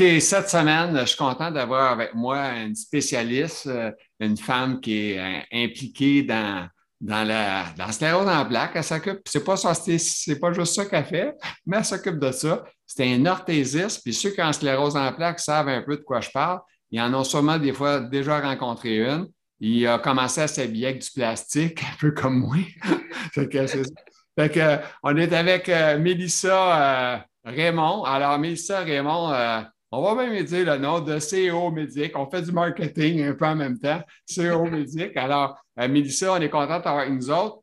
OK, cette semaine, je suis content d'avoir avec moi une spécialiste, euh, une femme qui est euh, impliquée dans, dans la, dans sclérose en plaques. Elle s'occupe, c'est pas, c'est pas juste ça qu'elle fait, mais elle s'occupe de ça. C'est un orthésiste, puis ceux qui ont sclérose en plaques savent un peu de quoi je parle. Ils en ont sûrement des fois déjà rencontré une. Il a commencé à s'habiller avec du plastique, un peu comme moi. fait que, que, on est avec euh, Mélissa Raymond. Alors, Mélissa Raymond, euh, on va même dire le nom de CEO Médic. On fait du marketing un peu en même temps. CEO Médic. Alors, euh, Mélissa, on est content d'avoir avec nous autres.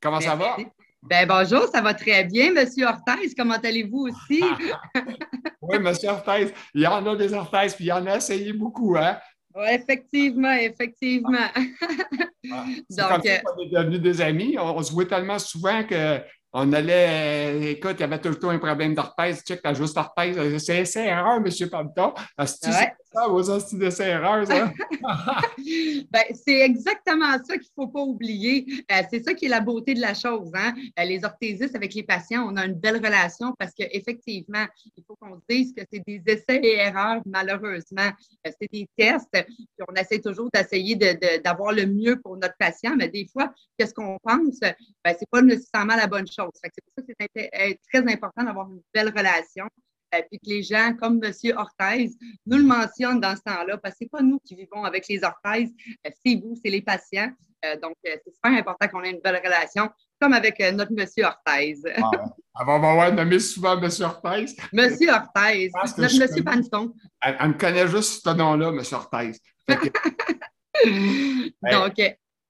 Comment ça va? Ben, bonjour, ça va très bien, Monsieur Orthez. Comment allez-vous aussi? oui, Monsieur Orthez. Il y en a des Orthez, puis il y en a essayé beaucoup, hein? Oui, effectivement, effectivement. Ah. Donc, on est devenus des amis. on, se voit tellement souvent que on allait, écoute, il y avait tout le temps un problème d'orthèse. Check, t'as juste orthèse. C'est erreur, M. Panton. Ben, c'est exactement ça qu'il ne faut pas oublier. Euh, c'est ça qui est la beauté de la chose. Hein? Euh, les orthésistes avec les patients, on a une belle relation parce qu'effectivement, il faut qu'on dise que c'est des essais et erreurs, malheureusement. c'est des tests. On essaie toujours d'essayer d'avoir le mieux pour notre patient, mais des fois, qu'est-ce qu'on pense? Ben, ce n'est pas nécessairement la bonne chose. C'est pour ça que c'est euh, très important d'avoir une belle relation. Et euh, puis que les gens comme M. Orthez nous le mentionnent dans ce temps-là, parce que ce n'est pas nous qui vivons avec les orthèses, euh, c'est vous, c'est les patients. donc, c'est super important qu'on ait une belle relation, comme avec notre M. Orthez. Ah, on va avoir nommé souvent M. Orthez. M. Orthez, notre M. Panston. Elle, me connaît juste ce nom-là, M. Orthez. donc,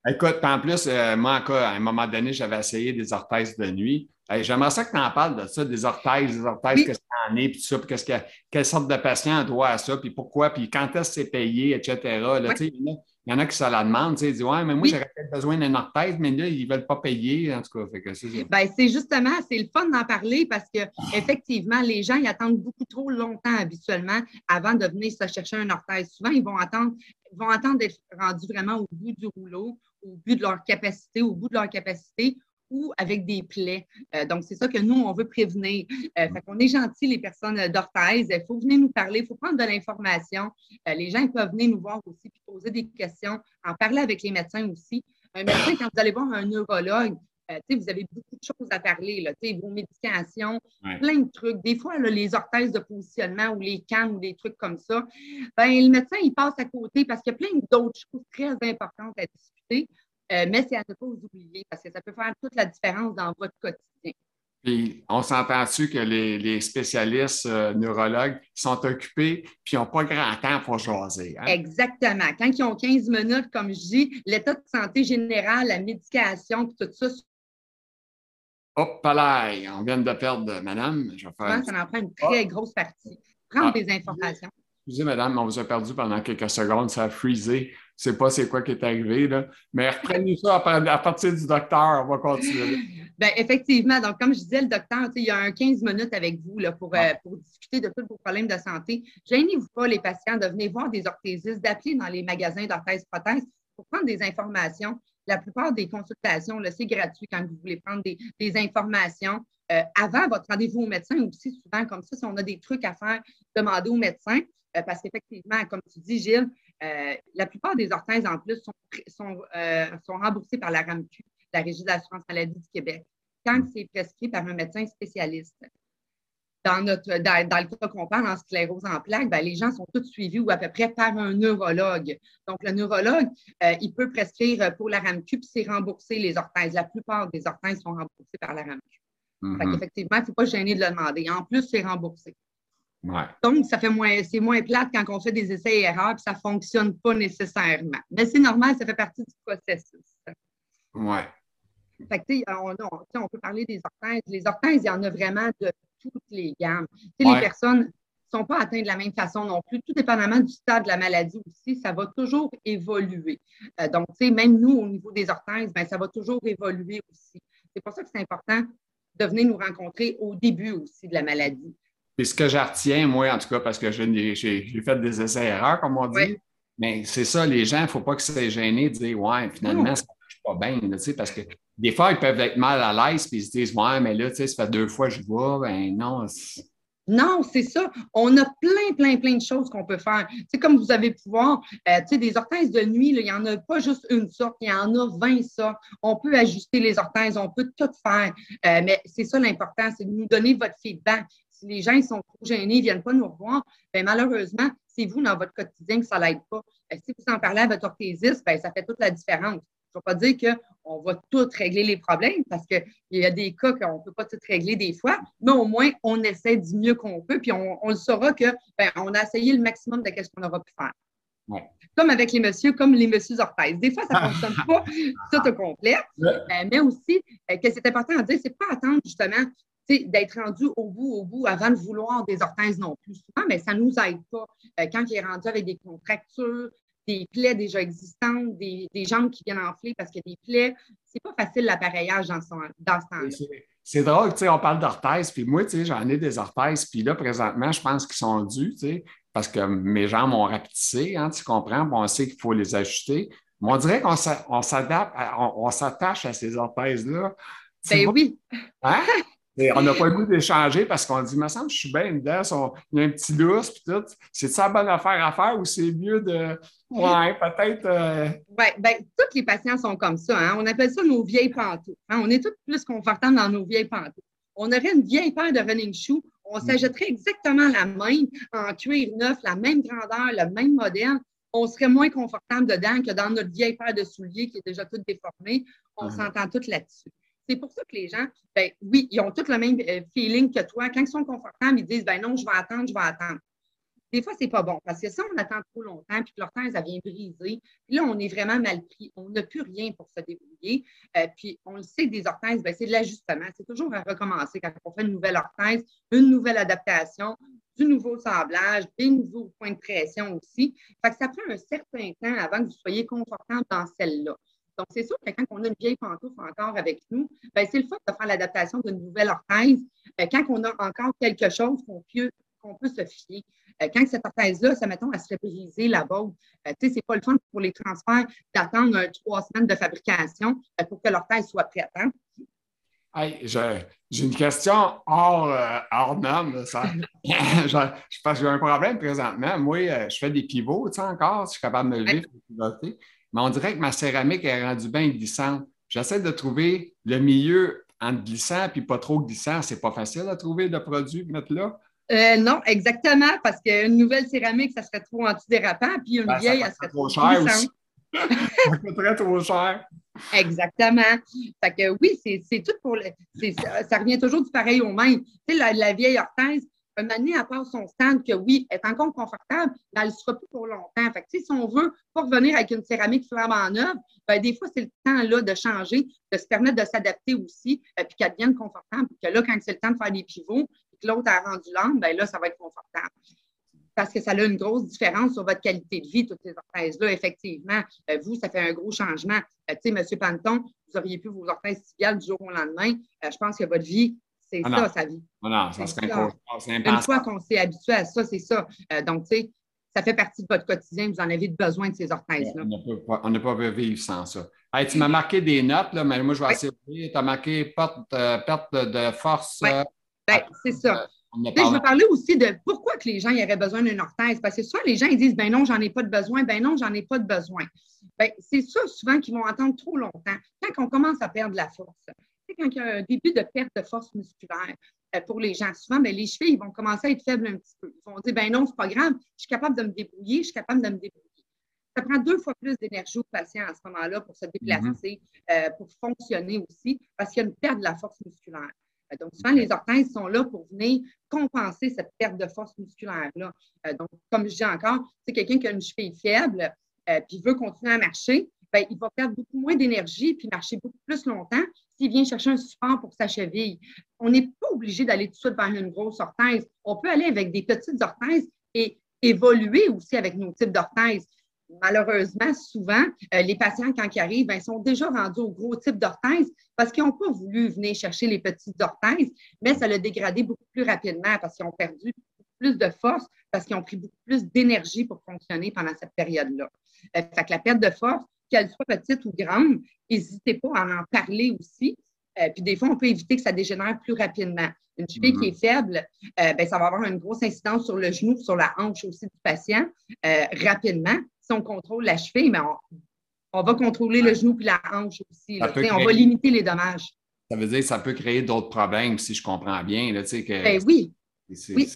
Écoute, en plus, euh, moi, à un moment donné, j'avais essayé des orthèses de nuit. J'aimerais ça que tu en parles de ça, des orthèses, des orthèses, qu'est-ce puis tout ça, puis qu'est-ce que, quelle sorte de patient doit à ça, puis pourquoi, puis quand est-ce que c'est payé, etc. il, y en a qui se la demandent, ils disent Ouais, mais moi, j'aurais peut-être besoin d'une orthèse, mais là, ils ne veulent pas payer, en tout cas. c'est ben, c'est justement, c'est le fun d'en parler parce qu'effectivement, les gens, ils attendent beaucoup trop longtemps habituellement avant de venir se chercher un orthèse. Souvent, ils vont attendre, ils vont attendre d'être rendus vraiment au bout du rouleau au but de leur capacité, au bout de leur capacité ou avec des plaies. Euh, donc, c'est ça que nous, on veut prévenir. Euh, fait qu'on est gentil, les personnes d'orthèse. Il faut venir nous parler, il faut prendre de l'information. Euh, les gens peuvent venir nous voir aussi, puis poser des questions, en parler avec les médecins aussi. Un médecin, quand vous allez voir un neurologue, vous avez beaucoup de choses à parler, là, vos médications, plein de trucs. Des fois, les orthèses de positionnement ou les cannes ou des trucs comme ça, ben, le médecin, il passe à côté parce qu'il y a plein d'autres choses très importantes à discuter. Euh, mais c'est à ne pas vous oublier parce que ça peut faire toute la différence dans votre quotidien. Puis, on s'entend-tu que les, spécialistes euh, neurologues sont occupés puis ils n'ont pas grand temps pour choisir. Hein? Exactement. Quand ils ont 15 minutes, comme je dis, l'état de santé général, la médication, tout ça. Hop là, on vient de perdre madame. Je vais faire... En prend une très grosse partie. Prendre ah. des informations. Excusez, madame, on vous a perdu pendant quelques secondes, ça a freezé. Je ne sais pas c'est quoi qui est arrivé, là. mais reprenez ça à, partir du docteur, on va continuer. Bien, effectivement, donc comme je disais, le docteur, il y a un 15 minutes avec vous là, pour, euh, pour discuter de tous vos problèmes de santé. Gênez-vous pas, les patients, de venir voir des orthésistes, d'appeler dans les magasins d'orthèses-prothèses pour prendre des informations. La plupart des consultations, c'est gratuit quand vous voulez prendre des, informations. Euh, avant votre rendez-vous au médecin aussi, souvent comme ça, si on a des trucs à faire, demandez au médecin. Euh, parce qu'effectivement, comme tu dis, Gilles, euh, la plupart des orthèses, en plus, sont, euh, sont, remboursées par la RAMQ, la Régie de l'assurance maladie du Québec, quand c'est prescrit par un médecin spécialiste. Dans, notre, dans, le cas qu'on parle en sclérose en plaques, ben, les gens sont tous suivis ou à peu près par un neurologue. Donc, le neurologue, il peut prescrire pour la RAMQ puis c'est remboursé les orthèses. La plupart des orthèses sont remboursées par la RAMQ. Mm Effectivement, il ne faut pas gêner de le demander. En plus, c'est remboursé. Donc, ça fait moins, c'est moins plate quand on fait des essais et erreurs, puis ça ne fonctionne pas nécessairement. Mais c'est normal, ça fait partie du processus. Oui. Fait que, on, on, on, peut parler des orthèses. Les orthèses, il y en a vraiment de toutes les gammes. Les personnes ne sont pas atteintes de la même façon non plus. Tout dépendamment du stade de la maladie aussi, ça va toujours évoluer. Euh, donc, même nous, au niveau des orthèses, ben, ça va toujours évoluer aussi. C'est pour ça que c'est important de venir nous rencontrer au début aussi de la maladie. Puis ce que je retiens, moi, en tout cas, parce que j'ai fait des essais-erreurs, comme on dit, mais c'est ça, les gens, il ne faut pas que c'est gêné de dire Ouais, finalement, ça ne marche pas bien, tu sais, parce que des fois, ils peuvent être mal à l'aise, puis ils se disent Ouais, mais là, tu sais, ça fait deux fois que je vois, ben non. Non, c'est ça. On a plein, plein, plein de choses qu'on peut faire. C'est comme vous avez pouvoir, euh, tu sais, des orthèses de nuit, il n'y en a pas juste une sorte, il y en a 20 sortes. On peut ajuster les orthèses, on peut tout faire. Euh, mais c'est ça l'important, c'est de nous donner votre feedback. Si les gens ils sont trop gênés, ils ne viennent pas nous revoir, bien, malheureusement, c'est vous dans votre quotidien que ça l'aide pas. Si vous en parlez à votre orthésiste, bien, ça fait toute la différence. Je ne veux pas dire qu'on va tout régler les problèmes parce qu'il y a des cas qu'on ne peut pas tout régler des fois, mais au moins, on essaie du mieux qu'on peut, puis on, le saura qu'on ben, a essayé le maximum de ce qu'on aura pu faire. Comme avec les messieurs, comme les messieurs orthèses. Des fois, ça ne fonctionne pas tout au complet, euh, mais aussi, euh, que c'est important à dire, c'est pas attendre justement d'être rendu au bout, au bout, avant de vouloir des orthèses non plus. Souvent, mais ça ne nous aide pas. Euh, quand il est rendu avec des contractures, des plaies déjà existantes, des, jambes qui viennent enfler parce qu'il y a des plaies. C'est pas facile l'appareillage dans, dans ce temps-là. C'est drôle, tu sais, on parle d'orthèses, puis moi, tu sais, j'en ai des orthèses, puis là, présentement, je pense qu'ils sont dus, tu sais, parce que mes jambes ont rapetissé, hein, tu comprends, on sait qu'il faut les ajuster. Mais on dirait qu'on s'adapte, on, s'attache à ces orthèses-là. Ben oui. Hein? on n'a pas le goût d'échanger parce qu'on dit, il me semble que je suis bien dedans, il y a un petit lousse, puis tout. C'est ça la bonne affaire à faire ou c'est mieux de. Ouais, peut-être. Euh, oui, ben, tous les patients sont comme ça. Hein. On appelle ça nos vieilles pantoufles. Hein. On est tous plus confortables dans nos vieilles pantoufles. On aurait une vieille paire de running shoes, on s'achèterait exactement la même, en cuir neuf, la même grandeur, le même modèle. On serait moins confortable dedans que dans notre vieille paire de souliers qui est déjà toute déformée. On s'entend toutes là-dessus. C'est pour ça que les gens, ben, oui, ils ont tous le même euh, feeling que toi. Quand ils sont confortables, ils disent ben non, je vais attendre, je vais attendre. Des fois, c'est pas bon parce que si on attend trop longtemps puis que l'orthèse, ça vient briser, puis là, on est vraiment mal pris. On n'a plus rien pour se débrouiller. Euh, puis, on le sait, des orthèses, ben, c'est de l'ajustement. C'est toujours à recommencer quand on fait une nouvelle orthèse, une nouvelle adaptation, du nouveau sablage, des nouveaux points de pression aussi. Fait que ça prend un certain temps avant que vous soyez confortable dans celle-là. Donc, c'est sûr que quand on a une vieille pantoufle encore avec nous, ben, c'est le fait de faire l'adaptation d'une nouvelle orthèse. Euh, quand on a encore quelque chose qu'on peut, peut se fier. Euh, quand cette orthèse-là, ça mettons, elle serait brisée là-bas, euh, tu sais, c'est pas le fun pour les transferts d'attendre trois semaines de fabrication pour que l'orthèse soit prête. Hein? j'ai une question hors, hors norme. Ça. je, pense que j'ai un problème présentement. Moi, je fais des pivots, tu sais, encore, je suis capable de me lever, pivoter mais on dirait que ma céramique est rendue bien glissante. J'essaie de trouver le milieu entre glissant et pas trop glissant. C'est pas facile à trouver de produit mettre là. Euh, non, exactement, parce qu'une nouvelle céramique, ça serait trop antidérapant, puis une ben, vieille, ça, serait trop cher aussi. ça coûterait trop cher. Exactement. Fait que oui, c'est tout pour le. Ça, revient toujours du pareil au même. Tu sais, la, vieille orthèse, un année à part son stand que oui, elle est encore confortable, mais elle ne sera plus pour longtemps. Fait que, si on veut pas revenir avec une céramique flambant neuve, ben, des fois, c'est le temps là, de changer, de se permettre de s'adapter aussi, euh, puis qu'elle devienne confortable. Puis que là, quand c'est le temps de faire des pivots, et que l'autre a rendu l'âme, ben là, ça va être confortable. Parce que ça a une grosse différence sur votre qualité de vie, toutes ces orthèses-là, effectivement. Euh, vous, ça fait un gros changement. Euh, tu sais, M. Panton, vous auriez pu vos orthèses tibiales du jour au lendemain. je pense que votre vie c'est ah ça, sa vie. Ah non, ça serait Une fois qu'on s'est habitué à ça, c'est ça. Euh, donc, tu sais, ça fait partie de votre quotidien, vous en avez besoin de ces orthèses-là. On ne peut pas vivre sans ça. tu m'as marqué des notes, là, mais moi, je vais essayer de Tu as marqué perte, euh, perte de force. Euh, ben, c'est ça. je veux parler aussi de pourquoi que les gens y auraient besoin d'une orthèse. Parce que souvent, les gens ils disent ben non, j'en ai pas de besoin, ben non, j'en ai pas de besoin. Ben, c'est ça souvent qu'ils vont attendre trop longtemps. Quand on commence à perdre la force, quand il y a un début de perte de force musculaire euh, pour les gens, souvent, ben, les chevilles vont commencer à être faibles un petit peu. Ils vont dire, ben non, c'est pas grave, je suis capable de me débrouiller, je suis capable de me débrouiller. Ça prend deux fois plus d'énergie au patient à ce moment-là pour se déplacer, mm-hmm. euh, pour fonctionner aussi, parce qu'il y a une perte de la force musculaire. Euh, donc, souvent, les orthèses sont là pour venir compenser cette perte de force musculaire-là. donc, comme je dis encore, c'est quelqu'un qui a une cheville faible, puis veut continuer à marcher, ben, il va perdre beaucoup moins d'énergie puis marcher beaucoup plus longtemps vient chercher un support pour sa cheville. On n'est pas obligé d'aller tout de suite vers une grosse orthèse. On peut aller avec des petites orthèses et évoluer aussi avec nos types d'orthèses. Malheureusement, souvent, euh, les patients, quand ils arrivent, ben, sont déjà rendus au gros type d'orthèse parce qu'ils n'ont pas voulu venir chercher les petites orthèses, mais ça l'a dégradé beaucoup plus rapidement parce qu'ils ont perdu plus de force, parce qu'ils ont pris beaucoup plus d'énergie pour fonctionner pendant cette période-là. Euh, fait que la perte de force, qu'elle soit petite ou grande, n'hésitez pas à en parler aussi. Euh, puis des fois, on peut éviter que ça dégénère plus rapidement. Une cheville qui est faible, euh, ben, ça va avoir une grosse incidence sur le genou, sur la hanche aussi du patient euh, rapidement. Si on contrôle la cheville, mais on, va contrôler le genou puis la hanche aussi. On va limiter les dommages. Ça veut dire que ça peut créer d'autres problèmes, si je comprends bien. Là, que... Ben oui. oui.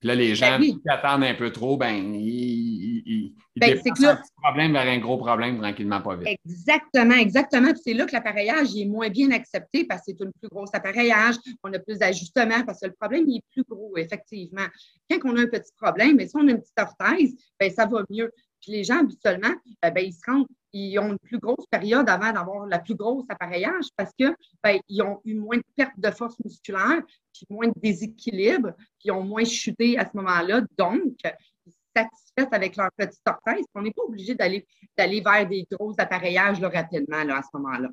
Puis là, les gens qui attendent un peu trop, ben, ils, ils, ben, un petit problème vers un gros problème tranquillement, pas vite. Exactement, exactement. Puis c'est là que l'appareillage est moins bien accepté parce que c'est un plus gros appareillage, on a plus d'ajustements parce que le problème est plus gros, effectivement. Quand on a un petit problème, mais si on a une petite orthèse, ben, ça va mieux. Puis les gens, habituellement, euh, ben, ils se rendent, ils ont une plus grosse période avant d'avoir la plus grosse appareillage parce qu'ils ben, ont eu moins de perte de force musculaire, puis moins de déséquilibre, puis ils ont moins chuté à ce moment-là. Donc, ils sont satisfaits avec leur petite orthèse. On n'est pas obligé d'aller, vers des gros appareillages rapidement là, à ce moment-là.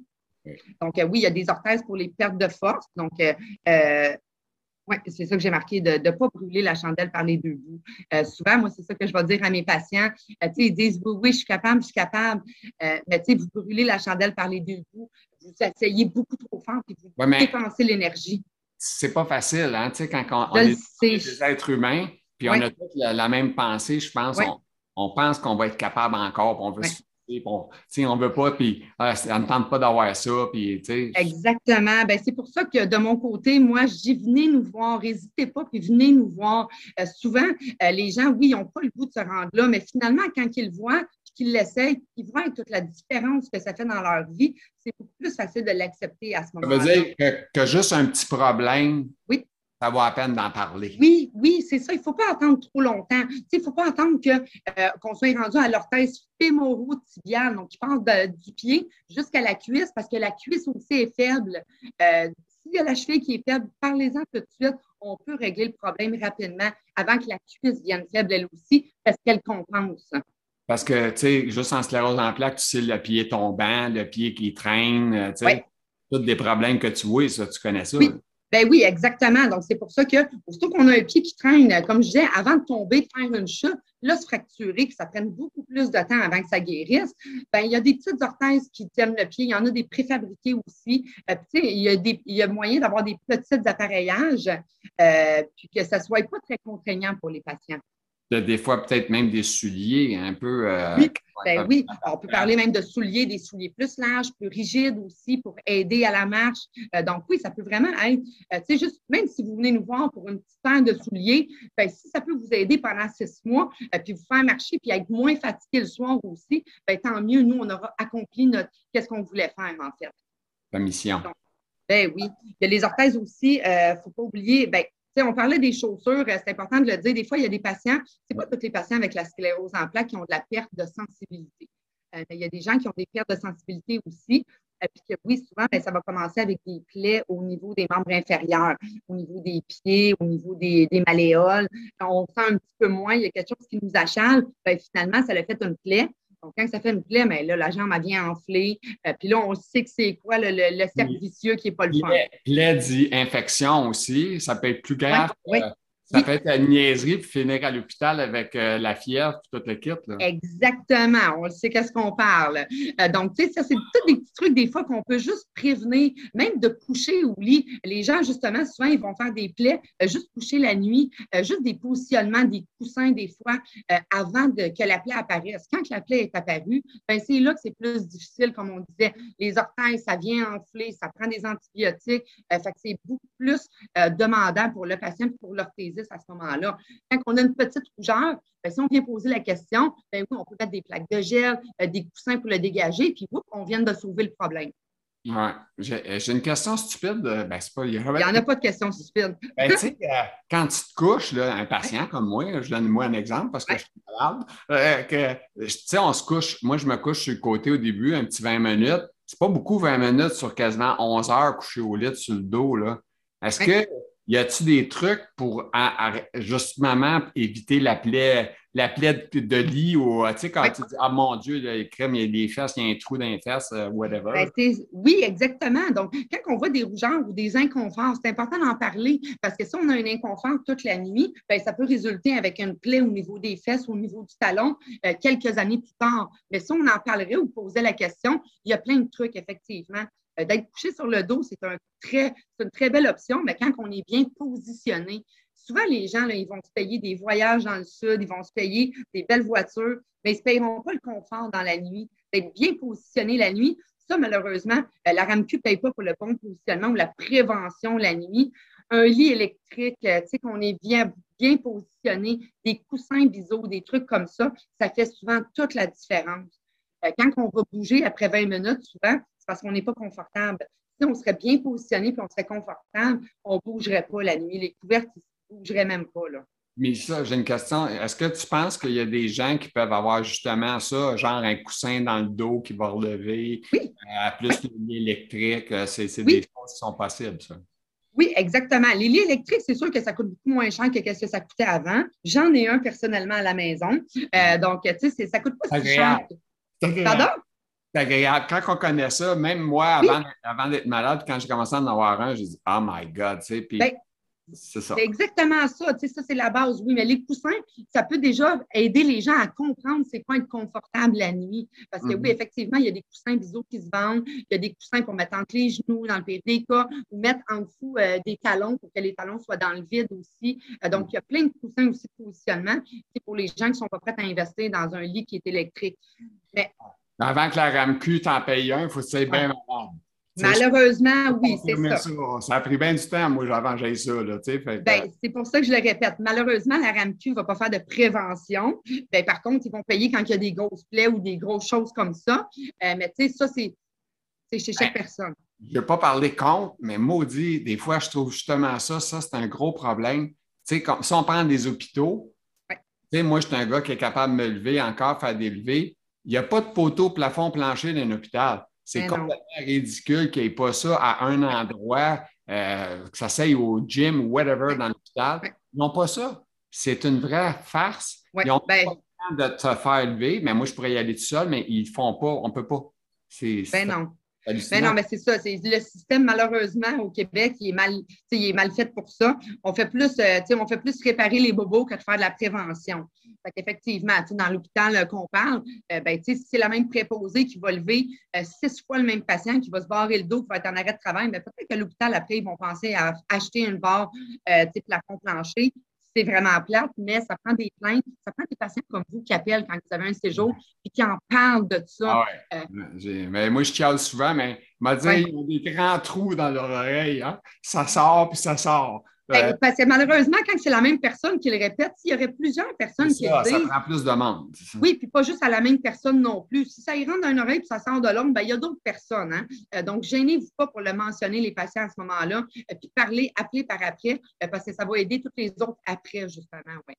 Donc, euh, oui, il y a des orthèses pour les pertes de force. Donc, euh, oui, c'est ça que j'ai marqué, de ne pas brûler la chandelle par les deux bouts. Euh, souvent, moi, c'est ça que je vais dire à mes patients. Euh, ils disent oui, oui, je suis capable, je suis capable. Euh, mais vous brûlez la chandelle par les deux bouts, vous essayez beaucoup trop fort et vous ouais, dépensez l'énergie. C'est pas facile, hein? quand on, est des êtres humains, puis on a tous la, même pensée, je pense, on, pense qu'on va être capable encore, on veut se on ne veut pas, puis ah, on ne tente pas d'avoir ça. Puis, Exactement. Ben, c'est pour ça que de mon côté, moi, je dis venez nous voir, n'hésitez pas, puis venez nous voir. Euh, souvent, euh, les gens, oui, ils n'ont pas le goût de se rendre là, mais finalement, quand ils le voient, qu'ils l'essayent, ils voient toute la différence que ça fait dans leur vie. C'est beaucoup plus facile de l'accepter à ce moment-là. Ça veut dire que, que, juste un petit problème, oui ça vaut la peine d'en parler. Oui, oui, c'est ça. Il ne faut pas attendre trop longtemps. Il ne faut pas attendre euh, qu'on soit rendu à l'orthèse fémoro-tibiale, donc qui passe du pied jusqu'à la cuisse, parce que la cuisse aussi est faible. Euh, S'il y a la cheville qui est faible, parlez-en tout de suite. On peut régler le problème rapidement avant que la cuisse vienne faible elle aussi, parce qu'elle compense. Parce que, tu sais, juste en sclérose en plaques, tu sais, le pied tombant, le pied qui traîne, euh, tu sais, tous des problèmes que tu vois, ça, tu connais ça. Ben oui, exactement. Donc, c'est pour ça que, surtout qu'on a un pied qui traîne, comme je disais, avant de tomber, de faire une chute, là, se fracturer, que ça prenne beaucoup plus de temps avant que ça guérisse, ben, il y a des petites orthèses qui tiennent le pied. Il y en a des préfabriqués aussi. Euh, il, y a y a moyen d'avoir des petits appareillages, euh, puis que ça ne soit pas très contraignant pour les patients des fois peut-être même des souliers un peu. Euh, oui, ben oui. on peut parler même de souliers, des souliers plus larges, plus rigides aussi pour aider à la marche. Euh, donc oui, ça peut vraiment être, euh, tu sais, juste même si vous venez nous voir pour une petite paire de souliers, ben, si ça peut vous aider pendant six mois, puis vous faire marcher, puis être moins fatigué le soir aussi, ben, tant mieux, nous, on aura accompli notre qu'est-ce qu'on voulait faire en fait. La mission. ben oui. Il y a les orthèses aussi, il ne faut pas oublier, ben, on parlait des chaussures, euh, c'est important de le dire. Des fois, il y a des patients, c'est pas tous les patients avec la sclérose en plaques qui ont de la perte de sensibilité. Euh, il y a des gens qui ont des pertes de sensibilité aussi. Euh, puis que oui, souvent, ben, ça va commencer avec des plaies au niveau des membres inférieurs, au niveau des pieds, au niveau des, malléoles. Quand on sent un petit peu moins, il y a quelque chose qui nous achale, ben, finalement, ça a fait une plaie. Donc, quand ça fait une plaie, mais là, la jambe, a bien enflé. Euh, puis là, on sait que c'est quoi le, le, cercle vicieux qui n'est pas le fun. Plaie dit infection aussi. Ça peut être plus grave. Oui, ça peut être une niaiserie puis finir à l'hôpital avec euh, la fièvre et tout le kit. Exactement. On sait qu'est-ce qu'on parle. Euh, donc, tu sais, ça, c'est tous des petits trucs des fois qu'on peut juste prévenir, même de coucher au lit. Les gens, justement, souvent, ils vont faire des plaies, euh, juste coucher la nuit, juste des positionnements, des coussins des fois, avant que la plaie apparaisse. Quand la plaie est apparue, ben, c'est là que c'est plus difficile, comme on disait. Les orteils, ça vient enfler, ça prend des antibiotiques. fait que c'est beaucoup plus demandant pour le patient pour l'orthésiste à ce moment-là. Quand on a une petite rougeur, ben, si on vient poser la question, ben oui, on peut mettre des plaques de gel, euh, des coussins pour le dégager, puis on vient de sauver le problème. Euh, j'ai une question stupide. Euh, ben, pas, il n'y en a pas de question stupide. Ben, tu sais, quand tu te couches, là, un patient comme moi, je donne moi un exemple parce que je suis malade, tu sais, on se couche, moi je me couche sur le côté au début, un petit 20 minutes. C'est pas beaucoup 20 minutes sur quasiment 11 heures couché au lit sur le dos. Est-ce que y a-t-il des trucs pour justement éviter la plaie, la plaie de lit ou, tu sais, quand tu dis, ah mon Dieu, il y a des fesses, il y a un trou dans les fesses, euh, whatever. Ben, oui, exactement. Donc, quand on voit des rougeurs ou des inconforts, c'est important d'en parler parce que si on a un inconfort toute la nuit, ben, ça peut résulter avec une plaie au niveau des fesses, au niveau du talon, euh, quelques années plus tard. Mais si on en parlerait ou posait la question, il y a plein de trucs, effectivement, d'être couché sur le dos, c'est un une très belle option, mais quand on est bien positionné, souvent les gens, ils vont se payer des voyages dans le sud, ils vont se payer des belles voitures, mais ils ne se payeront pas le confort dans la nuit, d'être bien positionné la nuit. Ça, malheureusement, euh, la RAMQ ne paye pas pour le bon positionnement ou la prévention la nuit. Un lit électrique, euh, tu sais, qu'on est bien, bien positionné, des coussins biseaux, des trucs comme ça, ça fait souvent toute la différence. Euh, quand on va bouger après 20 minutes, souvent, c'est parce qu'on n'est pas confortable. Si on serait bien positionné et on serait confortable, on ne bougerait pas la nuit. Les couvertes, ne bougeraient même pas. Là. Mais ça, j'ai une question. Est-ce que tu penses qu'il y a des gens qui peuvent avoir justement ça, genre un coussin dans le dos qui va relever, oui. euh, plus le lit électrique? Euh, c'est des choses qui sont possibles, ça. Oui, exactement. Les lits électriques, c'est sûr que ça coûte beaucoup moins cher que ce que ça coûtait avant. J'en ai un personnellement à la maison. Euh, donc, tu sais, ça coûte pas si cher. Pardon? Quand on connaît ça, même moi, avant, d'être malade, quand j'ai commencé à en avoir un, j'ai dit Oh my God, tu sais. Puis ben, c'est ça. Exactement ça. Tu sais, ça, c'est la base, oui. Mais les coussins, ça peut déjà aider les gens à comprendre c'est quoi être confortable la nuit. Parce que oui, mm-hmm. effectivement, il y a des coussins biseaux qui se vendent. Il y a des coussins pour mettre entre les genoux dans le pire des cas ou mettre en dessous euh, des talons pour que les talons soient dans le vide aussi. Euh, donc, il y a plein de coussins aussi de positionnement. C'est pour les gens qui ne sont pas prêts à investir dans un lit qui est électrique. Mais avant que la RAMQ t'en paye un, il faut que tu bien malade. Malheureusement, oui, c'est ça. ça. a pris bien du temps, moi, avant que ça. Là, ben, c'est pour ça que je le répète. Malheureusement, la RAMQ ne va pas faire de prévention. Ben, par contre, ils vont payer quand il y a des grosses plaies ou des grosses choses comme ça. Euh, mais tu sais, ça, c'est chez chaque ben, personne. Je ne vais pas parler contre, mais maudit, des fois, je trouve justement ça, ça, c'est un gros problème. Tu sais, comme, si on prend des hôpitaux, moi, je suis un gars qui est capable de me lever encore, faire des levées. Il n'y a pas de poteau plafond plancher dans un hôpital. C'est complètement ridicule qu'il n'y ait pas ça à un endroit, euh, que ça s'aille au gym ou whatever dans l'hôpital. Ils n'ont pas ça. C'est une vraie farce. ils n'ont ben pas le temps de te faire lever, mais moi, je pourrais y aller tout seul, mais ils ne font pas. On ne peut pas. Ben non. Mais non, mais c'est ça. le système, malheureusement, au Québec, il est mal, est mal fait pour ça. On fait plus, euh, on fait plus réparer les bobos que de faire de la prévention. Fait qu'effectivement, dans l'hôpital euh, qu'on parle, euh, ben, c'est la même préposée qui va lever six fois le même patient, qui va se barrer le dos, qui va être en arrêt de travail, mais peut-être que l'hôpital, après, ils vont penser à acheter une barre type plafond plancher c'est vraiment plate, mais ça prend des plaintes, ça prend des patients comme vous qui appellent quand vous avez un séjour et qui en parlent de ça. Ah euh, mais moi, je chiale souvent, mais m'a dit y a des grands trous dans leur oreille. Hein? Ça sort puis ça sort. Ben, parce que malheureusement, quand c'est la même personne qui le répète, s'il y aurait plusieurs personnes qui le disent. Ça prend plus de monde. Oui, puis pas juste à la même personne non plus. Si ça y rentre dans une oreille et ça sort de l'autre, ben, il y a d'autres personnes. Hein? Euh, donc, gênez-vous pas pour le mentionner, les patients à ce moment-là. Euh, puis parler, appeler par après, euh, parce que ça va aider toutes les autres après, justement. Ouais.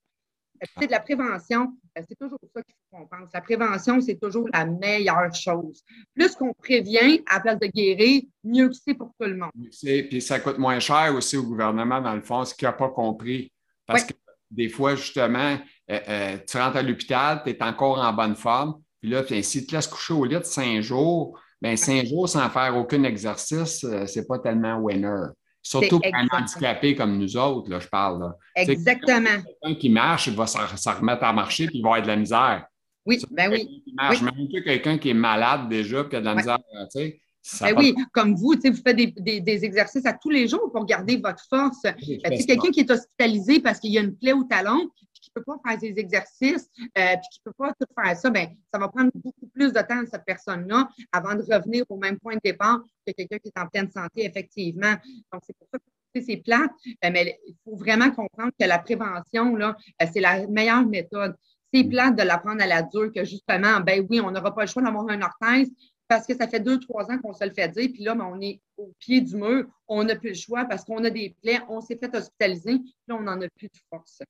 C'est de la prévention, euh, c'est toujours ça qu'il faut qu'on pense. La prévention, c'est toujours la meilleure chose. Plus qu'on prévient à la place de guérir, mieux que c'est pour tout le monde. Puis ça coûte moins cher aussi au gouvernement, dans le fond, ce qu'il n'a pas compris. Parce que des fois, justement, euh, euh, tu rentres à l'hôpital, tu es encore en bonne forme, puis là, si tu te laisses coucher au lit de cinq jours, bien, cinq jours sans faire aucun exercice, c'est pas tellement winner. Surtout pour un handicapé comme nous autres, là, je parle. Là. Exactement. Quelqu'un qui marche, il va se, remettre à marcher puis il va avoir de la misère. Oui, ben oui. Qui marche. Même quelqu'un qui est malade déjà puis qui a de la misère, tu sais. Ben oui, comme vous, vous faites des, des, exercices à tous les jours pour garder votre force. Oui, ben, quelqu'un qui est hospitalisé parce qu'il y a une plaie au talon, peut pas faire des exercices, euh, puis qui ne peut pas tout faire ça, bien, ça va prendre beaucoup plus de temps à cette personne-là avant de revenir au même point de départ que quelqu'un qui est en pleine santé, effectivement. Donc, c'est pour ça que c'est plate, euh, mais il faut vraiment comprendre que la prévention, là, euh, c'est la meilleure méthode. C'est mm. plate de l'apprendre à la dure que justement, ben oui, on n'aura pas le choix d'avoir un orthèse, parce que ça fait deux, trois ans qu'on se le fait dire, puis là, ben, on est au pied du mur, on n'a plus le choix parce qu'on a des plaies, on s'est fait hospitaliser, puis là, on n'en a plus de force.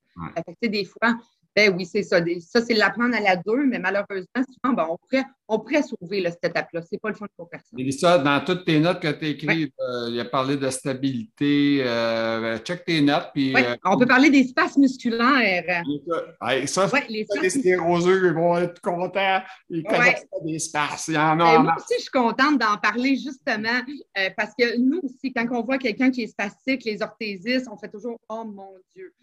Fait des fois, ben oui, c'est ça. Ça, c'est l'apprendre à la deux, mais malheureusement, souvent, ben, on, pourrait, on pourrait sauver là, cette étape-là. Ce n'est pas le fun pour personne. Et ça, dans toutes tes notes que tu écrites, euh, il a parlé de stabilité. Euh, check tes notes. Puis, euh, on peut parler d'espace musculaire. ça, les, les scléroseux, ils vont être contents. Ils connaissent pas d'espace. Il y en a. moi aussi, je suis contente d'en parler justement parce que nous aussi, quand on voit quelqu'un qui est spastique, les orthésistes, on fait toujours Oh mon Dieu.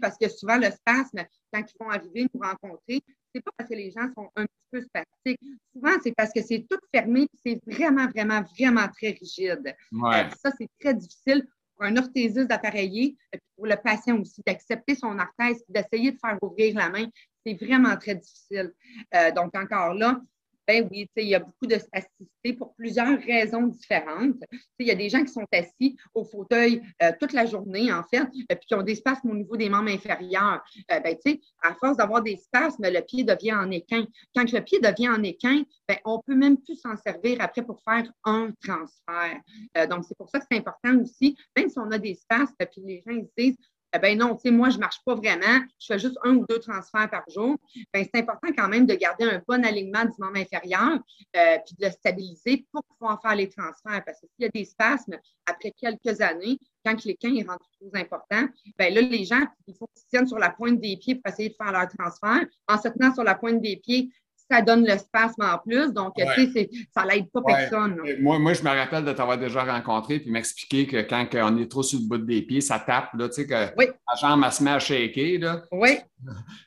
parce que souvent, le spasme, quand ils vont arriver nous rencontrer, c'est pas parce que les gens sont un petit peu spastiques. Souvent, c'est parce que c'est tout fermé, c'est vraiment, vraiment, vraiment très rigide. Ouais. ça, c'est très difficile pour un orthésiste d'appareiller, et pour le patient aussi, d'accepter son orthèse, d'essayer de faire ouvrir la main. C'est vraiment très difficile. Euh, donc, encore là, ben oui, il y a beaucoup de spasticité pour plusieurs raisons différentes. Il y a des gens qui sont assis au fauteuil euh, toute la journée, en fait, euh, puis qui ont des spasmes au niveau des membres inférieurs. Euh, ben, à force d'avoir des spasmes, le pied devient en équin. Quand le pied devient en équin, ben, on peut même plus s'en servir après pour faire un transfert. donc, c'est pour ça que c'est important aussi, même si on a des spasmes, puis les gens ils se disent eh ben non, tu sais, moi, je ne marche pas vraiment, je fais juste un ou deux transferts par jour, ben, c'est important quand même de garder un bon alignement du membre inférieur, euh, puis de le stabiliser pour pouvoir faire les transferts. Parce que s'il y a des spasmes après quelques années, quand l'équin est rendu trop important, ben là, les gens, il faut qu'ils tiennent sur la pointe des pieds pour essayer de faire leur transfert. En se tenant sur la pointe des pieds, ça donne le spasme en plus. Donc, tu sais, ça l'aide pas personne. Moi, moi, je me rappelle de t'avoir déjà rencontré puis m'expliquer que quand on est trop sur le bout des pieds, ça tape, là, tu sais, que oui. la jambe, elle se met à shaker, là. Oui.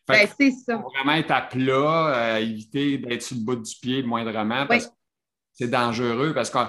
ben, c'est ça. Il faut vraiment être à plat, euh, éviter d'être sur le bout du pied moindrement. Parce c'est dangereux parce que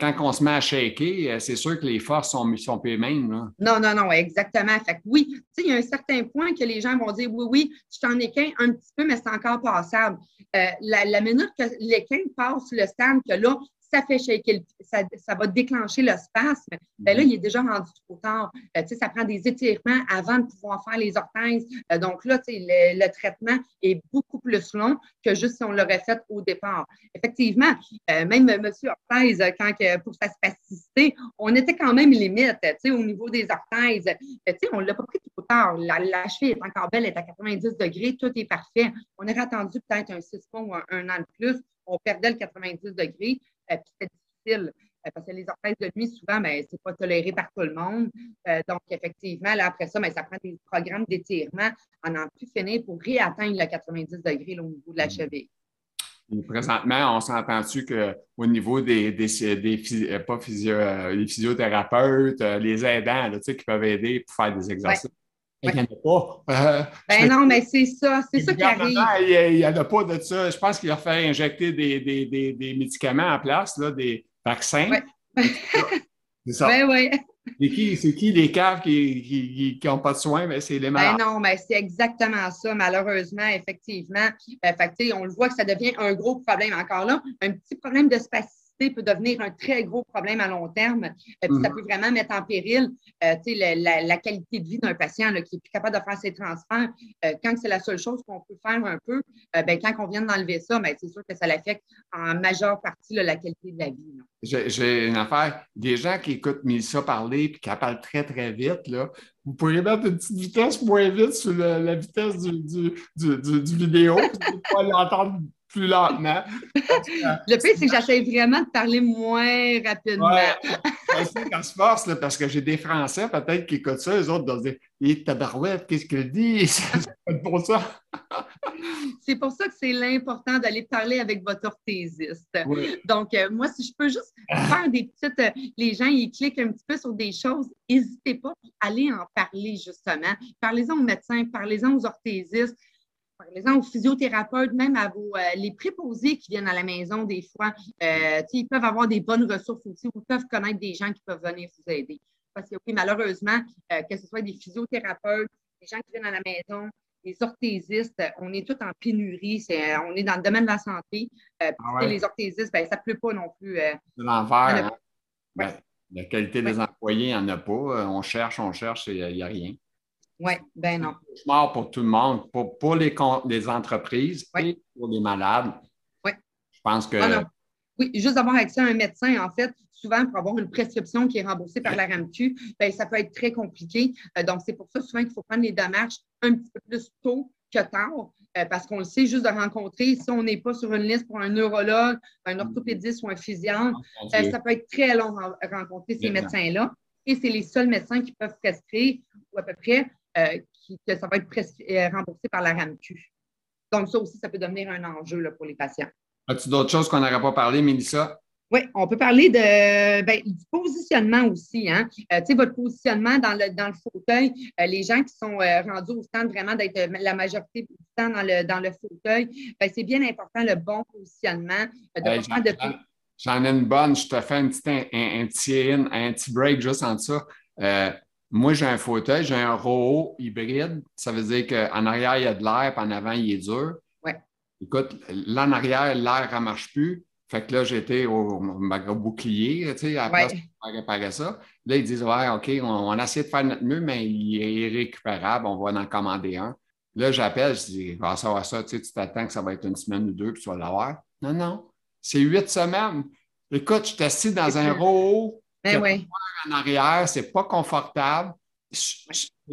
quand on se met à shaker, euh, c'est sûr que les forces sont, sont peu mêmes. Non, non, non, exactement. Fait oui, il y a un certain point que les gens vont dire oui, oui, je t'en équin un petit peu, mais c'est encore passable. Euh, la, la, minute que l'équin passe le stand, que là, ça fait shaker, ça, ça, va déclencher le spasme, ben là, il est déjà rendu trop tard. Euh, ça prend des étirements avant de pouvoir faire les orthèses. Euh, donc là, le, le, traitement est beaucoup plus long que juste si on l'aurait fait au départ. Effectivement, euh, même M. Orthèse, quand, pour sa spasticité, on était quand même limite au niveau des orthèses. on ne l'a pas pris trop tard. La, la, cheville est encore belle, elle est à 90 degrés, tout est parfait. On aurait attendu peut-être un 6 mois ou un, un an de plus on perdait le 90 degrés. Euh, puis c'était difficile euh, parce que les orthèses de nuit, souvent, ben, ce n'est pas toléré par tout le monde. Euh, donc, effectivement, là, après ça, ben, ça prend des programmes d'étirement en n'en plus finir pour réatteindre le 90 degrés au niveau de la mm. cheville. présentement, on s'entend-tu qu'au niveau des, des, des, pas physio, les physiothérapeutes, les aidants là, qui peuvent aider pour faire des exercices, il n'y en a pas. Euh, ben non, mais c'est ça, c'est ça qui arrive. Il n'y en a pas de ça. Je pense qu'il a fait injecter des, des, des, des, médicaments en place, là, des vaccins. C'est ça. Oui. C'est qui, c'est qui les caves qui n'ont pas de soins? Ben, c'est les ben malades. Ben non, mais c'est exactement ça, malheureusement, effectivement. Fait, on le voit que ça devient un gros problème. Encore là, un petit problème de peut devenir un très gros problème à long terme. Euh, Ça mhm. peut vraiment mettre en péril euh, la, qualité de vie d'un patient qui est plus capable de faire ses transferts. Euh, quand c'est la seule chose qu'on peut faire un peu, ben, quand on vient d'enlever ça, ben, c'est sûr que ça l'affecte en majeure partie la qualité de la vie. J'ai une affaire. Des gens qui écoutent Mélissa parler et qui parlent très, très vite, là, vous pourriez mettre une petite vitesse moins vite sur la vitesse du, du, vidéo, pour l'entendre plus lentement. le pire, c'est que j'essaie vraiment de parler moins rapidement. Ouais, quand se force, là, parce que j'ai des Français peut-être qui écoutent ça, les autres doivent dire Hé, tabarouette, qu'est-ce qu'il dit? C'est pour ça. c'est pour ça que c'est l'important d'aller parler avec votre orthésiste. Donc, euh, moi, si je peux juste faire des petites. Euh, les gens, ils cliquent un petit peu sur des choses, n'hésitez pas à aller en parler, justement. Parlez-en aux médecins, parlez-en aux orthésistes parlez-en aux physiothérapeutes, même à vos, euh, les préposés qui viennent à la maison des fois. Euh, ils peuvent avoir des bonnes ressources aussi ou peuvent connaître des gens qui peuvent venir vous aider. Parce que oui, malheureusement, euh, que ce soit des physiothérapeutes, des gens qui viennent à la maison, des orthésistes, on est tous en pénurie. on est dans le domaine de la santé. Ah les orthésistes, ben, ça ne pleut pas non plus. C'est l'envers. Hein? Ben, la qualité des employés, il n'y en a pas. On cherche, on cherche, il n'y a rien. Oui, ben non. C'est pour tout le monde, pour, pour les, les, entreprises et pour les malades. Oui. Je pense que. Ah oui, juste d'avoir accès à un médecin, en fait, souvent pour avoir une prescription qui est remboursée par la RAMQ, ben, ça peut être très compliqué. Euh, donc, c'est pour ça souvent qu'il faut prendre les démarches un petit peu plus tôt que tard, euh, parce qu'on le sait, juste de rencontrer, si on n'est pas sur une liste pour un neurologue, un orthopédiste ou un physien, ah, euh, ça peut être très long de rencontrer ces médecins-là. Et c'est les seuls médecins qui peuvent prescrire, ou à peu près, euh, que ça va être euh, remboursé par la RAMQ. Donc, ça aussi, ça peut devenir un enjeu pour les patients. As-tu d'autres choses qu'on n'aurait pas parlé, Mélissa? Oui, on peut parler de, ben, du positionnement aussi. Hein? Euh, tu sais, votre positionnement dans le, dans le fauteuil, euh, les gens qui sont euh, rendus au stand vraiment d'être la majorité du temps dans le, dans le fauteuil, ben, c'est bien important le bon positionnement. J'en ai une bonne, je te fais un petit, un, petit, un petit break juste en ça. Moi, j'ai un fauteuil, j'ai un ROO hybride. Ça veut dire qu'en arrière, il y a de l'air, puis en avant, il est dur. Ouais. Écoute, là, en arrière, l'air ne marche plus fait que là, j'étais au, au, bouclier, tu sais, à la place pour réparer ça. Là, ils disent, ouais, OK, on, a essayé de faire notre mieux, mais il est irrécupérable, on va en commander un. Là, j'appelle, je dis, va savoir ça, tu sais, tu t'attends que ça va être une semaine ou deux, puis tu vas l'avoir. Non, non, c'est huit semaines. Écoute, je suis assis dans un row ben oui. en arrière, c'est pas confortable. Je,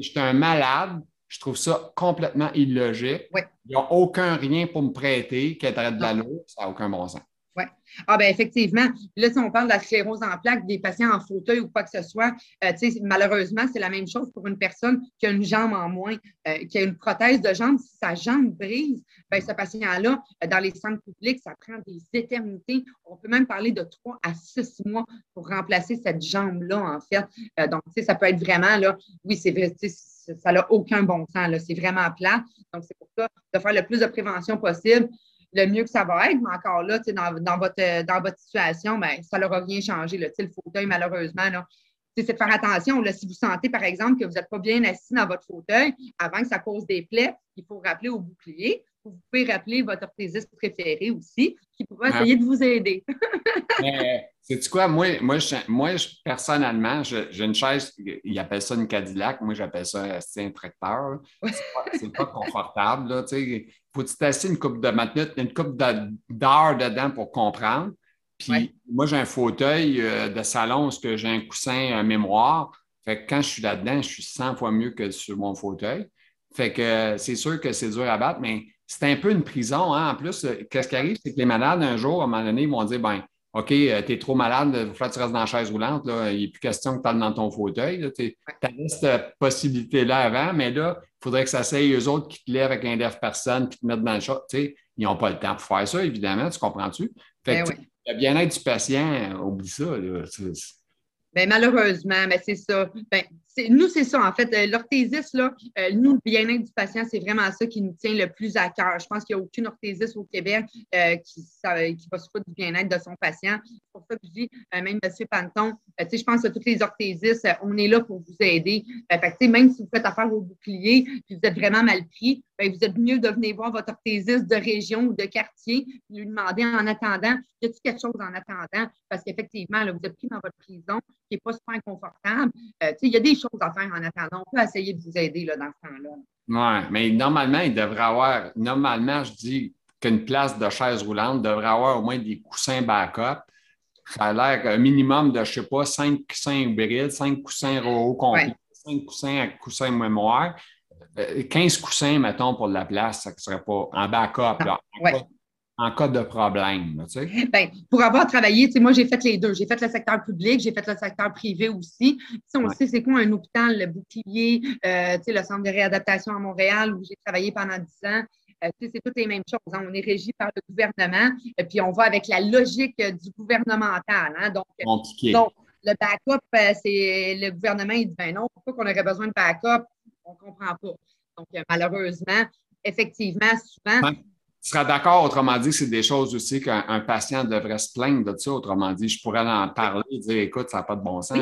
suis un malade. Je trouve ça complètement illogique. Il n'y a aucun rien pour me prêter qui aiderait de la l'eau. Ça n'a aucun bon sens. Ah, bien, effectivement. Là, si on parle de la sclérose en plaques, des patients en fauteuil ou quoi que ce soit, euh, malheureusement, c'est la même chose pour une personne qui a une jambe en moins, euh, qui a une prothèse de jambe. Si sa jambe brise, bien, ce patient-là, euh, dans les centres publics, ça prend des éternités. On peut même parler de trois à six mois pour remplacer cette jambe-là, en fait. donc, ça peut être vraiment, là, oui, c'est vrai, ça n'a aucun bon sens. C'est vraiment plat. Donc, c'est pour ça de faire le plus de prévention possible le mieux que ça va être, mais encore là, dans, dans, votre, dans votre situation, ben, ça n'aura rien changé. Là, le fauteuil, malheureusement, c'est de faire attention. Là, si vous sentez, par exemple, que vous n'êtes pas bien assis dans votre fauteuil, avant que ça cause des plaies, il faut rappeler au bouclier. Vous pouvez rappeler votre orthésiste préféré aussi, qui pourra essayer de vous aider. C'est quoi? Moi, moi, moi personnellement, j'ai une chaise, ils appellent ça une Cadillac. Moi, j'appelle ça un tracteur. C'est pas, pas, confortable. Là, faut tu tester une coupe de minutes, une coupe d'heures dedans pour comprendre. Puis moi, j'ai un fauteuil euh, de salon où j'ai un coussin mémoire. Fait que quand je suis là-dedans, je suis 100 fois mieux que sur mon fauteuil. Fait que euh, c'est sûr que c'est dur à battre, mais c'est un peu une prison. Hein. En plus, euh, qu'est-ce qui arrive, c'est que les malades, un jour, à un moment donné, ils vont dire ben, OK, tu es trop malade, il faut que tu restes dans la chaise roulante. Là. Il n'est plus question que tu ailles dans ton fauteuil. Tu as cette possibilité-là avant, mais là, il faudrait que ça s'aille eux autres qui te lèvent avec un dev personne qui te mettent dans le chat. Ils n'ont pas le temps pour faire ça, évidemment, tu comprends-tu? Fait ben le bien-être du patient, oublie ça. Là. Bien, malheureusement, mais c'est ça. Ben, nous, c'est ça, en fait. Euh, l'orthésiste, là, euh, nous, le bien-être du patient, c'est vraiment ça qui nous tient le plus à cœur. Je pense qu'il n'y a aucune orthésiste au Québec euh, qui, va se foutre du bien-être de son patient. C'est pour ça que je dis, même M. Panton, je pense que tous les orthésistes, on est là pour vous aider. Fait même si vous faites affaire au bouclier puis vous êtes vraiment mal pris, ben, vous êtes mieux de venir voir votre orthésiste de région ou de quartier lui demander en attendant, y a-t-il quelque chose en attendant? Parce qu'effectivement, vous êtes pris dans votre prison qui n'est pas super inconfortable. il y a des choses à faire en attendant. On peut essayer de vous aider là, dans ce temps-là. Oui, mais normalement, il devrait avoir, normalement, je dis qu'une place de chaise roulante devrait avoir au moins des coussins backup. Ça a l'air un minimum de, je ne sais pas, cinq coussins hybrides, cinq coussins complets, cinq coussins avec coussins mémoire. 15 euh, coussins, mettons, pour la place, ça ne serait pas en backup. Là, en cas de problème. Tu sais? ben, pour avoir travaillé, moi, j'ai fait les deux. J'ai fait le secteur public, j'ai fait le secteur privé aussi. Si on sait c'est quoi un hôpital, le bouclier, euh, le centre de réadaptation à Montréal où j'ai travaillé pendant 10 ans. Euh, c'est toutes les mêmes choses. Hein. On est régi par le gouvernement, et puis on va avec la logique du gouvernemental. Hein. Donc, donc, le backup, euh, c'est le gouvernement, il dit ben non, pourquoi qu'on aurait besoin de backup? On ne comprend pas. Donc, malheureusement, effectivement, souvent, tu seras d'accord, autrement dit, c'est des choses aussi qu'un patient devrait se plaindre de ça. Autrement dit, je pourrais en parler et dire écoute, ça n'a pas de bon sens.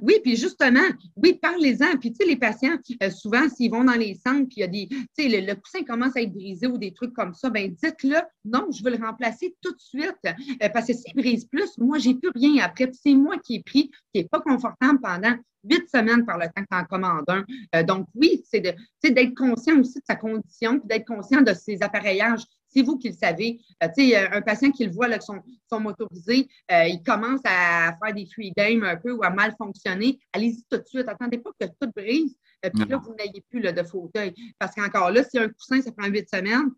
Oui. puis justement, oui, parlez-en. Puis, tu sais, les patients, euh, souvent, s'ils vont dans les centres, puis il y a des, tu sais, le, coussin commence à être brisé ou des trucs comme ça, ben dites-le, non, je veux le remplacer tout de suite. Euh, parce que s'il brise plus, moi, j'ai plus rien après. c'est moi qui ai pris, qui n'est pas confortable pendant huit semaines par le temps que tu en commandes un. Euh, donc, oui, c'est d'être conscient aussi de sa condition, puis d'être conscient de ses appareillages. C'est vous qui le savez. Euh, tu sais, un patient qui le voit, là, son, son motorisé, euh, il commence à faire des free games un peu ou à mal fonctionner. Allez-y tout de suite. Attendez pas que tout brise. puis là, vous n'ayez plus de fauteuil. Parce qu'encore là, si un coussin, ça prend huit semaines,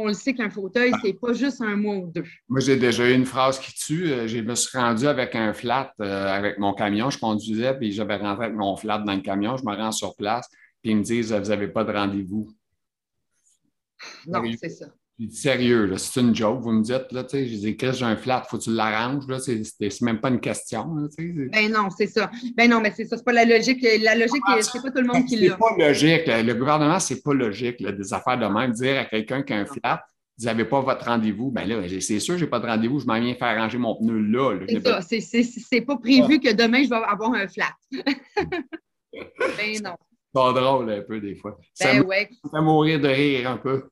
on le sait qu'un fauteuil, c'est pas juste un mois ou deux. Moi, j'ai déjà eu une phrase qui tue. Euh, je me suis rendu avec un flat euh, avec mon camion. Je conduisais, puis j'avais rentré avec mon flat dans le camion. Je me rends sur place, puis ils me disent Vous n'avez pas de rendez-vous. Non, c'est ça. Sérieux, c'est une joke, vous me dites, là, tu sais, j'ai dit, j'ai un flat, faut que tu l'arranges, là, c'est, même pas une question. Ben non, c'est ça. Ben non, mais c'est ça, c'est pas la logique. La logique, ah, c'est pas tout le monde qui l'a. C'est pas logique. Le gouvernement, c'est pas logique, des affaires de même. Dire à quelqu'un qui a un flat, vous n'avez pas votre rendez-vous, ben là, c'est sûr, j'ai pas de rendez-vous, je m'en viens faire arranger mon pneu là. là. C'est ça, c'est pas prévu que demain, je vais avoir un flat. ben non. C'est drôle un peu des fois. Ben ça ouais. Ça mourir de rire un peu.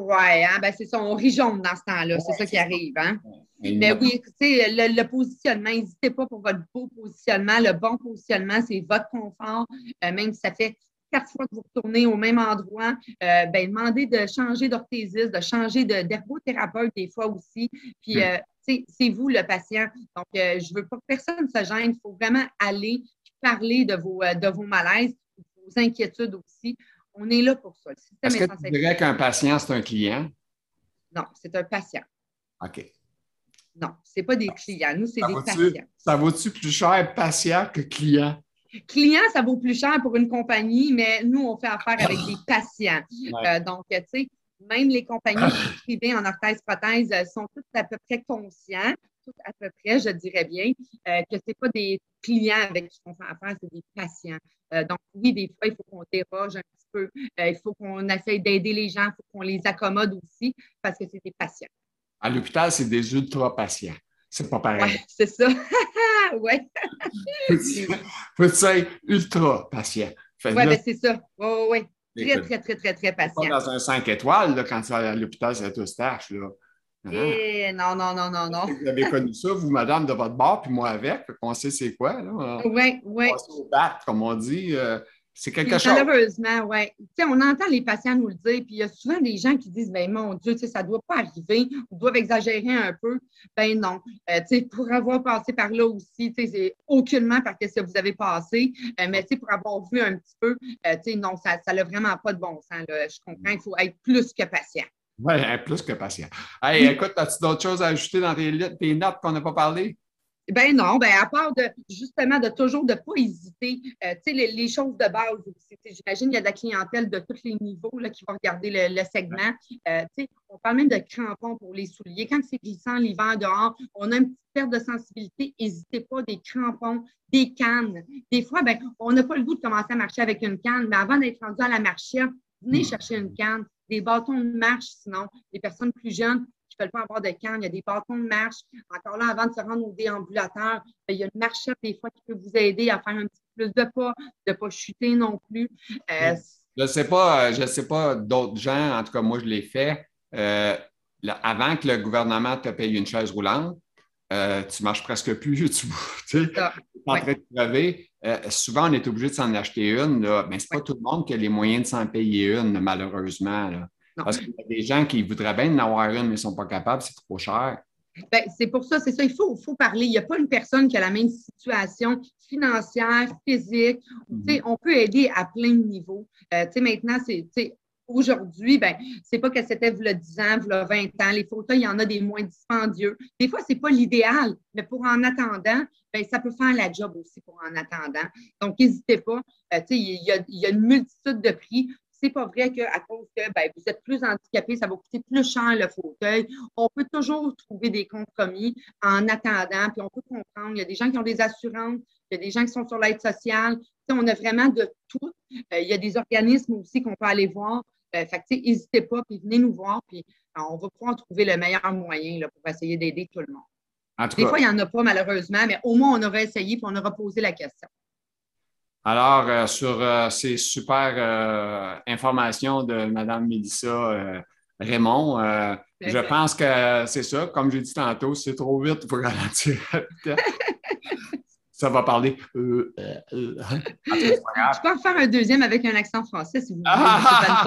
Oui, hein? ben c'est ça, on rit jaune dans ce temps-là, c'est ça qui arrive. Hein? Mais oui, écoutez, le, le positionnement, n'hésitez pas pour votre beau positionnement. Le bon positionnement, c'est votre confort, euh, même si ça fait quatre fois que vous retournez au même endroit, euh, ben, demandez de changer d'orthésiste, de changer d'herbothérapeute des fois aussi. Puis, hmm. euh, c'est vous le patient. Donc, je ne veux pas que personne se gêne. Il faut vraiment aller parler de vos, de vos malaises, de vos inquiétudes aussi. On est là pour ça. Est-ce que tu dirais qu'un patient, c'est un client? Non, c'est un patient. OK. Non, ce n'est pas des clients. Nous, c'est des patients. Ça vaut-tu plus cher patient que client? Client, ça vaut plus cher pour une compagnie, mais nous, on fait affaire avec des patients. Euh, donc, tu sais, même les compagnies privées en orthèse-prothèse sont toutes à peu près conscients, à peu près, je dirais bien, euh, que ce n'est pas des clients avec qui on fait affaire, c'est des patients. donc, oui, des fois, il faut qu'on déroge un petit peu. il faut qu'on essaye d'aider les gens, il faut qu'on les accommode aussi parce que c'est des patients. À l'hôpital, c'est des ultra-patients. C'est pas pareil. Ouais, c'est ça. oui. faut être ultra patient. Oui, ben c'est ça. Oui, oui, oui. Très, très, très, très, très patient. Pas dans un 5 étoiles, là, quand tu vas à l'hôpital, c'est tout stache, là. Eh, non, non, non, non, non. Vous avez connu ça, vous, madame, de votre bord, puis moi avec. On sait c'est quoi, là. Oui, oui. Au bat, comme on dit. Euh, c'est quelque chose. Malheureusement, oui. On entend les patients nous le dire, puis il y a souvent des gens qui disent ben mon Dieu, ça ne doit pas arriver, on doit exagérer un peu. Ben non. Euh, pour avoir passé par là aussi, c'est aucunement parce que vous avez passé, euh, mais pour avoir vu un petit peu, euh, non, ça n'a vraiment pas de bon sens. Là. Je comprends, il faut être plus que patient. Oui, plus que patient. Hey, écoute, as-tu d'autres choses à ajouter dans tes, tes notes qu'on n'a pas parlé? Ben non, ben à part de justement de toujours de ne pas hésiter. Euh, tu sais, les, choses de base J'imagine qu'il y a de la clientèle de tous les niveaux là, qui va regarder le, segment. Euh, tu sais, on parle même de crampons pour les souliers. Quand c'est glissant l'hiver dehors, on a une petite perte de sensibilité. N'hésitez pas, des crampons, des cannes. Des fois, ben, on n'a pas le goût de commencer à marcher avec une canne, mais avant d'être rendu à la marchette, venez hmm. chercher une canne des bâtons de marche, sinon, les personnes plus jeunes, ne veulent pas avoir de canne, il y a des bâtons de marche. Encore là, avant de se rendre au déambulateur, ben, il y a une marchette des fois qui peut vous aider à faire un petit peu plus de pas, de ne pas chuter non plus. Euh, je ne sais pas, je sais pas d'autres gens, en tout cas, moi, je l'ai fait. Euh, avant que le gouvernement te paye une chaise roulante, euh, tu ne marches presque plus, tu, tu es en train de crever. Souvent, on est obligé de s'en acheter une, mais ce n'est pas tout le monde qui a les moyens de s'en payer une, malheureusement. Là. Parce qu'il y a des gens qui voudraient bien en avoir une, mais ne sont pas capables, c'est trop cher. Ben, c'est pour ça, c'est ça, il faut, faut, parler. Il n'y a pas une personne qui a la même situation financière, physique. Mhm. On peut aider à plein de niveaux. Euh, maintenant, c'est aujourd'hui, ben, c'est pas que c'était le 10 ans, le 20 ans. Les photos, il y en a des moins dispendieux. Des fois, ce n'est pas l'idéal, mais pour en attendant, ben, ça peut faire la job aussi pour en attendant. Donc, n'hésitez pas. Euh, il, y a, il y a une multitude de prix c'est pas vrai qu'à cause que ben, vous êtes plus handicapé, ça va coûter plus cher le fauteuil. On peut toujours trouver des compromis en attendant, puis on peut comprendre. Il y a des gens qui ont des assurances, il y a des gens qui sont sur l'aide sociale. on a vraiment de tout. Euh, il y a des organismes aussi qu'on peut aller voir. Euh, fait n'hésitez pas, puis venez nous voir, puis euh, on va pouvoir trouver le meilleur moyen là, pour essayer d'aider tout le monde. des fois, il n'y en a pas, malheureusement, mais au moins, on aurait essayé, puis on aura posé la question. Alors, euh, sur euh, ces super euh, informations de Mme Mélissa Raymond, je pense que c'est ça. Comme j'ai dit tantôt, c'est trop vite pour ralentir Ça va parler. Hein? je peux en faire un deuxième avec un accent français si vous voulez. Ah!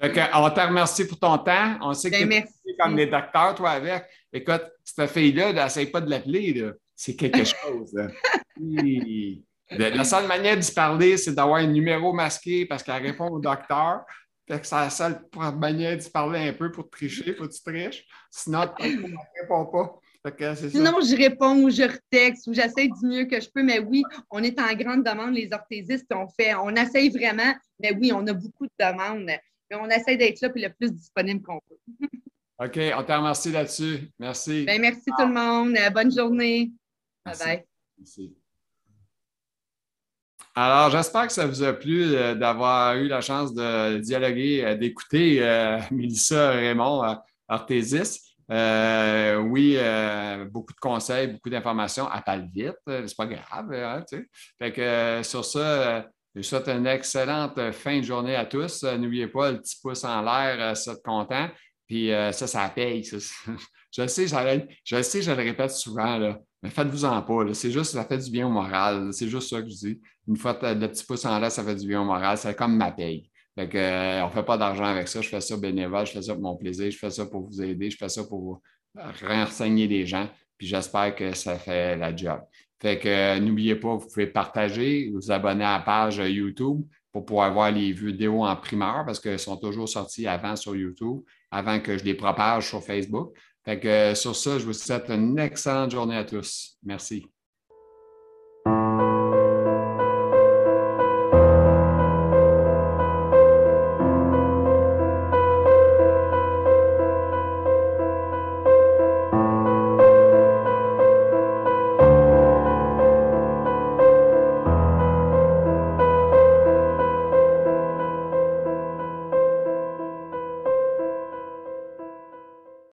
on te remercie pour ton temps. On sait que ben, tu es comme les docteurs, toi, avec. Écoute, cette fille-là, n'essaye pas de l'appeler. C'est quelque chose. La seule manière d'y parler, c'est d'avoir un numéro masqué parce qu'elle répond au docteur. Fait que c'est la seule manière d'y parler un peu pour tricher, faut que tu triches. Sinon, tu ne réponds pas. Sinon, je réponds ou je retexte ou j'essaie du mieux que je peux. Mais oui, on est en grande demande, les orthésistes. On fait, on essaye vraiment, mais oui, on a beaucoup de demandes. on essaie d'être là et le plus disponible qu'on peut. OK, on te remercie là-dessus. Merci. Ben, merci tout le monde. bonne journée. Bye bye. Merci. Alors, j'espère que ça vous a plu euh, d'avoir eu la chance de dialoguer, euh, d'écouter euh, Mélissa Raymond Artésis. oui, beaucoup de conseils, beaucoup d'informations. Elle parle vite, c'est pas grave. Hein, fait que sur ça, je vous souhaite une excellente fin de journée à tous. N'oubliez pas le petit pouce en l'air, ça te content. Puis ça, ça paye. je sais, je sais, je le répète souvent, mais faites-vous-en pas. C'est juste, ça fait du bien au moral. C'est juste ça que je dis. Une fois le petit pouce en l'air, ça fait du bien au moral. C'est comme ma paye. Fait que, euh, on ne fait pas d'argent avec ça. Je fais ça bénévole, je fais ça pour mon plaisir, je fais ça pour vous aider, je fais ça pour renseigner les gens. Puis j'espère que ça fait la job. Fait que euh, n'oubliez pas, vous pouvez partager, vous abonner à la page YouTube pour pouvoir voir les vidéos en primeur parce qu'elles sont toujours sorties avant sur YouTube, avant que je les propage sur Facebook. Fait que, euh, sur ça, je vous souhaite une excellente journée à tous. Merci.